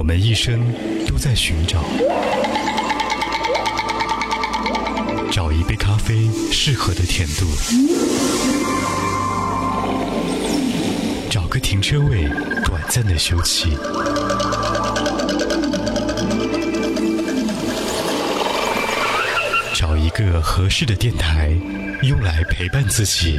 我们一生都在寻找，找一杯咖啡适合的甜度，找个停车位短暂的休憩，找一个合适的电台，用来陪伴自己。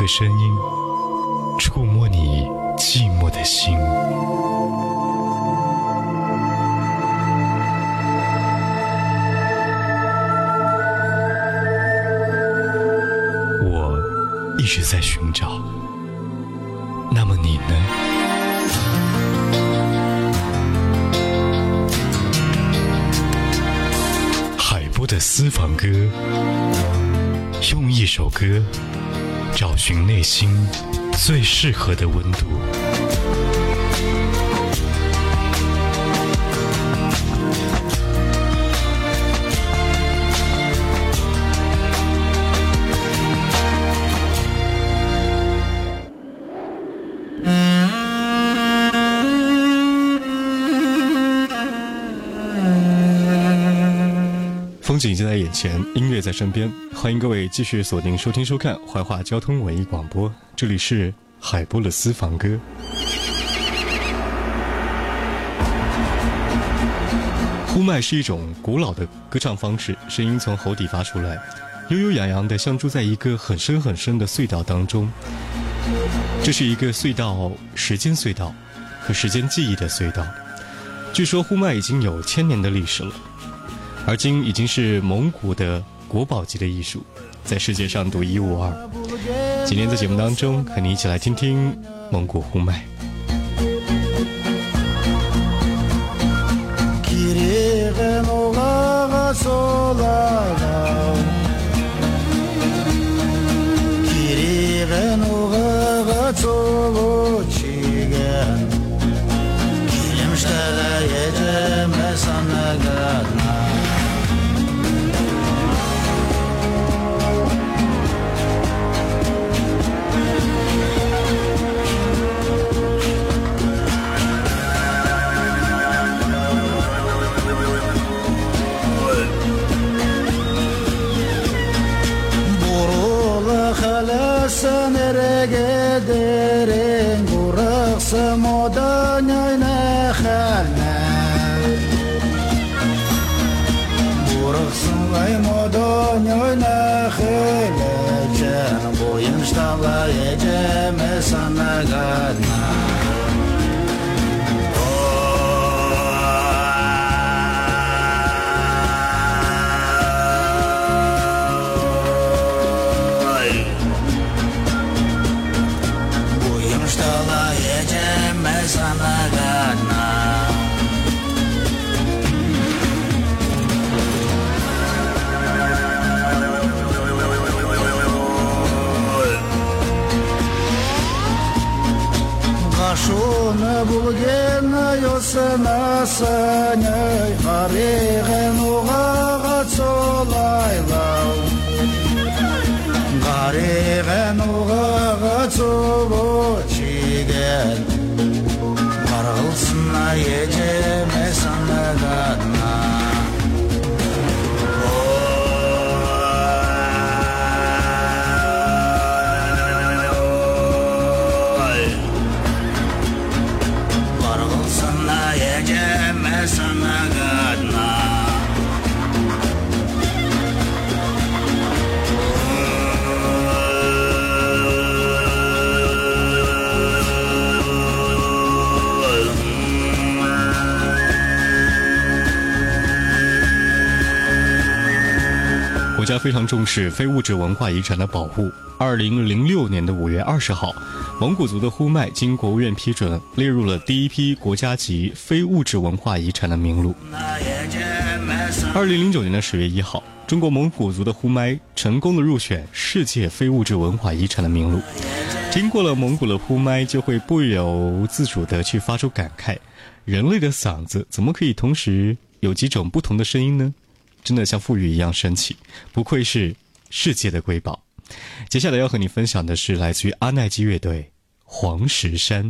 个声音，触摸你寂寞的心。我一直在寻找，那么你呢？海波的私房歌，用一首歌。找寻内心最适合的温度。景就在眼前，音乐在身边，欢迎各位继续锁定收听收看怀化交通文艺广播，这里是海波的私房歌。呼麦是一种古老的歌唱方式，声音从喉底发出来，悠悠扬扬的，像住在一个很深很深的隧道当中。这是一个隧道，时间隧道，和时间记忆的隧道。据说呼麦已经有千年的历史了。而今已经是蒙古的国宝级的艺术，在世界上独一无二。今天在节目当中，和你一起来听听蒙古呼麦。my God now. 国家非常重视非物质文化遗产的保护。二零零六年的五月二十号，蒙古族的呼麦经国务院批准，列入了第一批国家级非物质文化遗产的名录。二零零九年的十月一号，中国蒙古族的呼麦成功的入选世界非物质文化遗产的名录。听过了蒙古的呼麦，就会不由自主地去发出感慨：人类的嗓子怎么可以同时有几种不同的声音呢？真的像富裕一样神奇，不愧是世界的瑰宝。接下来要和你分享的是来自于阿奈基乐队《黄石山》。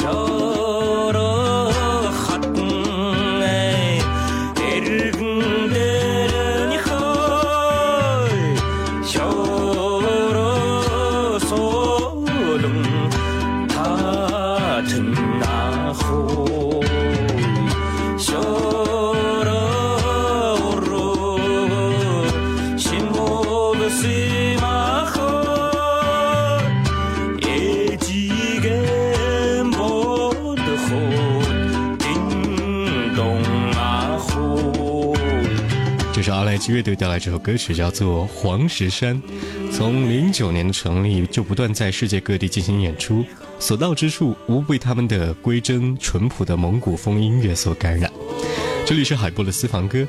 这乐队带来这首歌曲，叫做《黄石山》。从零九年的成立，就不断在世界各地进行演出，所到之处无不被他们的归真淳朴的蒙古风音乐所感染。这里是海波的私房歌。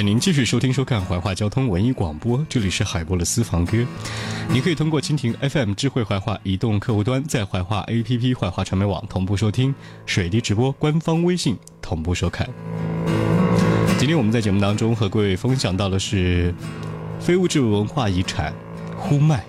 欢迎您继续收听收看怀化交通文艺广播，这里是海波的私房歌。你可以通过蜻蜓 FM 智慧怀化移动客户端，在怀化 APP 怀化传媒网同步收听，水滴直播官方微信同步收看。今天我们在节目当中和各位分享到的是非物质文化遗产呼麦。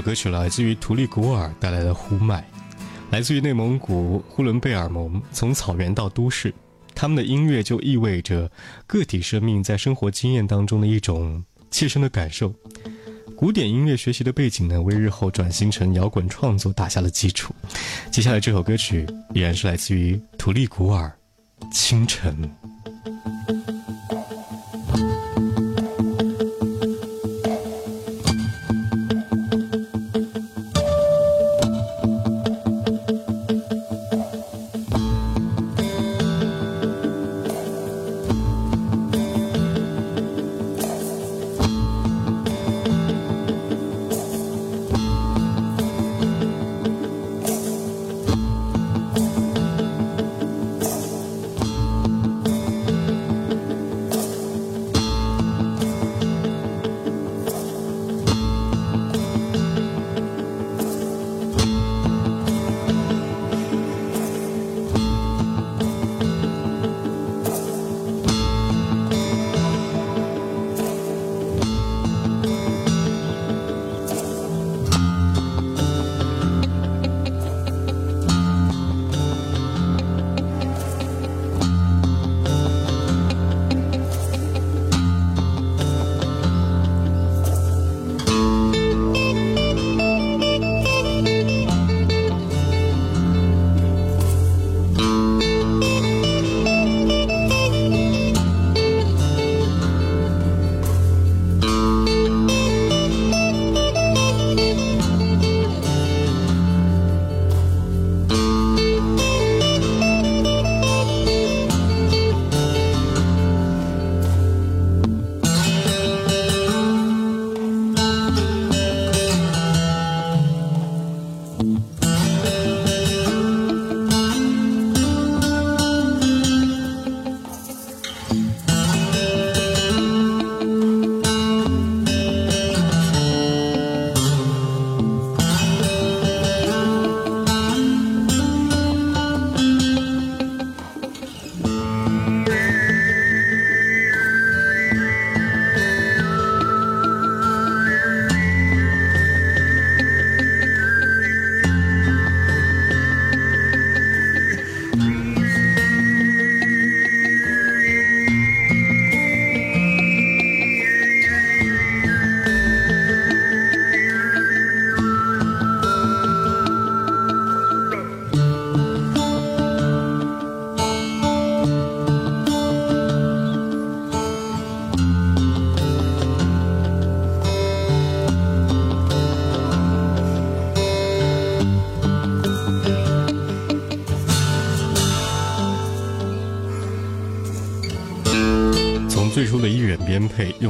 歌曲来自于图利古尔带来的呼麦，来自于内蒙古呼伦贝尔盟。从草原到都市，他们的音乐就意味着个体生命在生活经验当中的一种切身的感受。古典音乐学习的背景呢，为日后转型成摇滚创作打下了基础。接下来这首歌曲依然是来自于图利古尔，《清晨》。最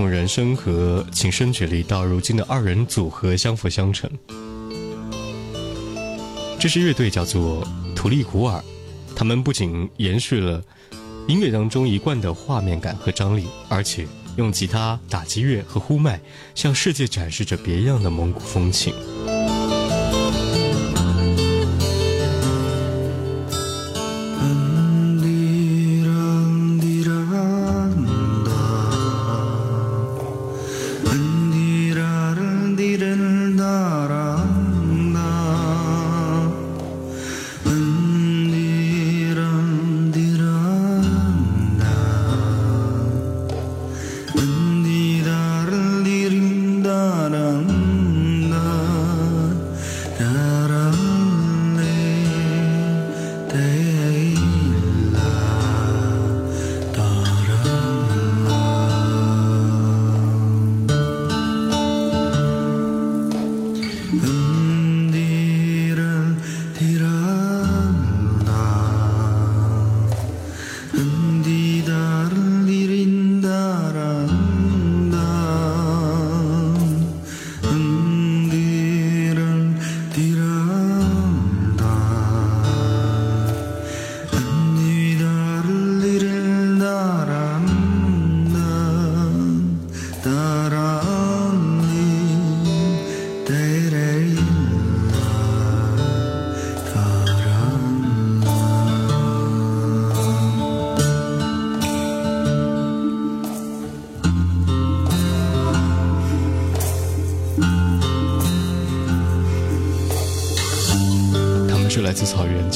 用人生和琴声举例，到如今的二人组合相辅相成。这支乐队叫做图利古尔，他们不仅延续了音乐当中一贯的画面感和张力，而且用吉他、打击乐和呼麦向世界展示着别样的蒙古风情。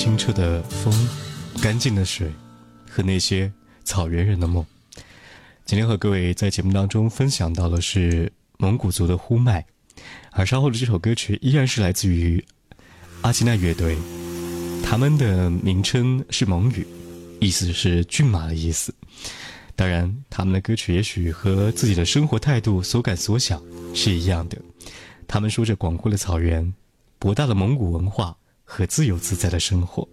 清澈的风、干净的水和那些草原人的梦。今天和各位在节目当中分享到的是蒙古族的呼麦，而稍后的这首歌曲依然是来自于阿基奈乐队，他们的名称是蒙语，意思是骏马的意思。当然，他们的歌曲也许和自己的生活态度所感所想是一样的。他们说着广阔的草原、博大的蒙古文化和自由自在的生活。